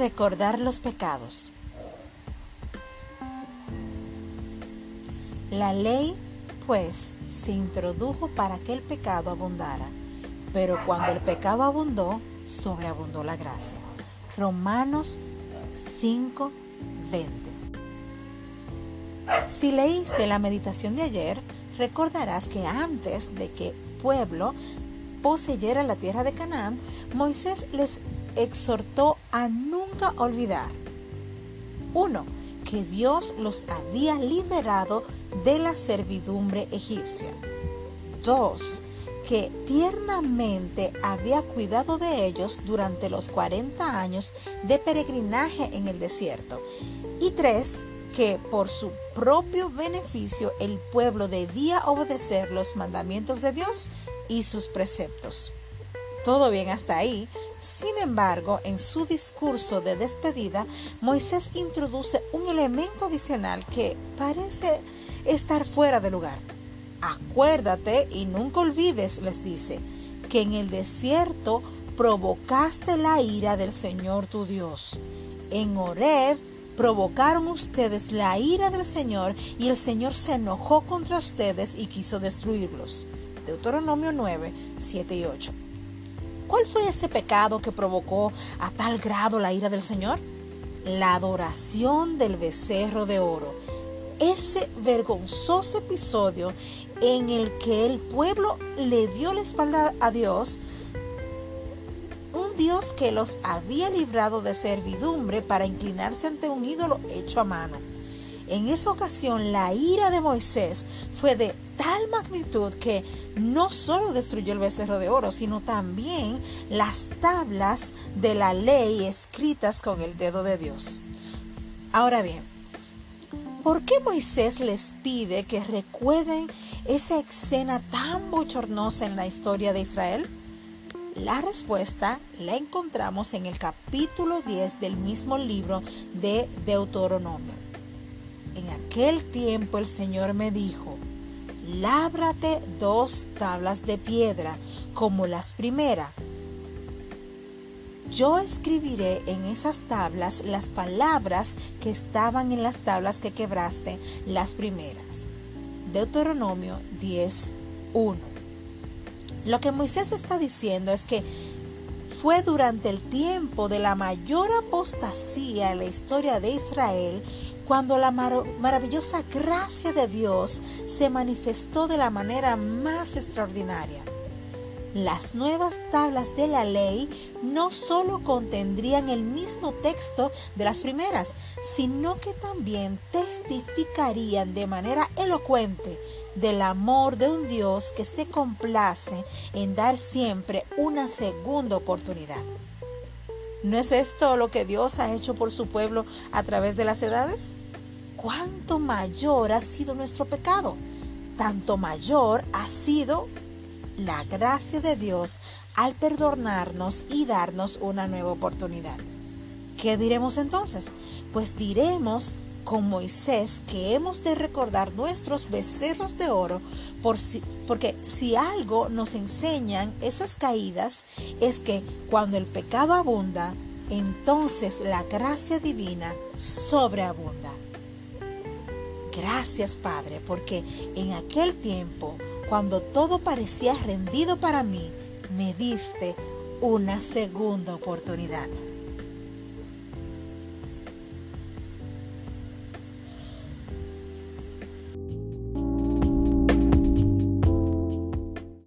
recordar los pecados. La ley, pues, se introdujo para que el pecado abundara, pero cuando el pecado abundó, sobreabundó la gracia. Romanos 5, 20. Si leíste la meditación de ayer, recordarás que antes de que pueblo poseyera la tierra de Canaán, Moisés les exhortó a nunca olvidar. Uno, que Dios los había liberado de la servidumbre egipcia. Dos, que tiernamente había cuidado de ellos durante los 40 años de peregrinaje en el desierto. Y tres, que por su propio beneficio el pueblo debía obedecer los mandamientos de Dios y sus preceptos. Todo bien hasta ahí. Sin embargo, en su discurso de despedida, Moisés introduce un elemento adicional que parece estar fuera de lugar. Acuérdate y nunca olvides, les dice, que en el desierto provocaste la ira del Señor tu Dios. En Horeb provocaron ustedes la ira del Señor y el Señor se enojó contra ustedes y quiso destruirlos. Deuteronomio 9, 7 y 8. ¿Cuál fue ese pecado que provocó a tal grado la ira del Señor? La adoración del becerro de oro. Ese vergonzoso episodio en el que el pueblo le dio la espalda a Dios, un Dios que los había librado de servidumbre para inclinarse ante un ídolo hecho a mano. En esa ocasión la ira de Moisés fue de tal magnitud que no solo destruyó el becerro de oro, sino también las tablas de la ley escritas con el dedo de Dios. Ahora bien, ¿por qué Moisés les pide que recuerden esa escena tan bochornosa en la historia de Israel? La respuesta la encontramos en el capítulo 10 del mismo libro de Deuteronomio. En aquel tiempo el Señor me dijo, lábrate dos tablas de piedra como las primeras. Yo escribiré en esas tablas las palabras que estaban en las tablas que quebraste las primeras. Deuteronomio 10.1. Lo que Moisés está diciendo es que fue durante el tiempo de la mayor apostasía en la historia de Israel cuando la maravillosa gracia de Dios se manifestó de la manera más extraordinaria. Las nuevas tablas de la ley no solo contendrían el mismo texto de las primeras, sino que también testificarían de manera elocuente del amor de un Dios que se complace en dar siempre una segunda oportunidad. ¿No es esto lo que Dios ha hecho por su pueblo a través de las edades? Cuánto mayor ha sido nuestro pecado, tanto mayor ha sido la gracia de Dios al perdonarnos y darnos una nueva oportunidad. ¿Qué diremos entonces? Pues diremos con Moisés que hemos de recordar nuestros becerros de oro porque si algo nos enseñan esas caídas es que cuando el pecado abunda, entonces la gracia divina sobreabunda. Gracias Padre, porque en aquel tiempo, cuando todo parecía rendido para mí, me diste una segunda oportunidad.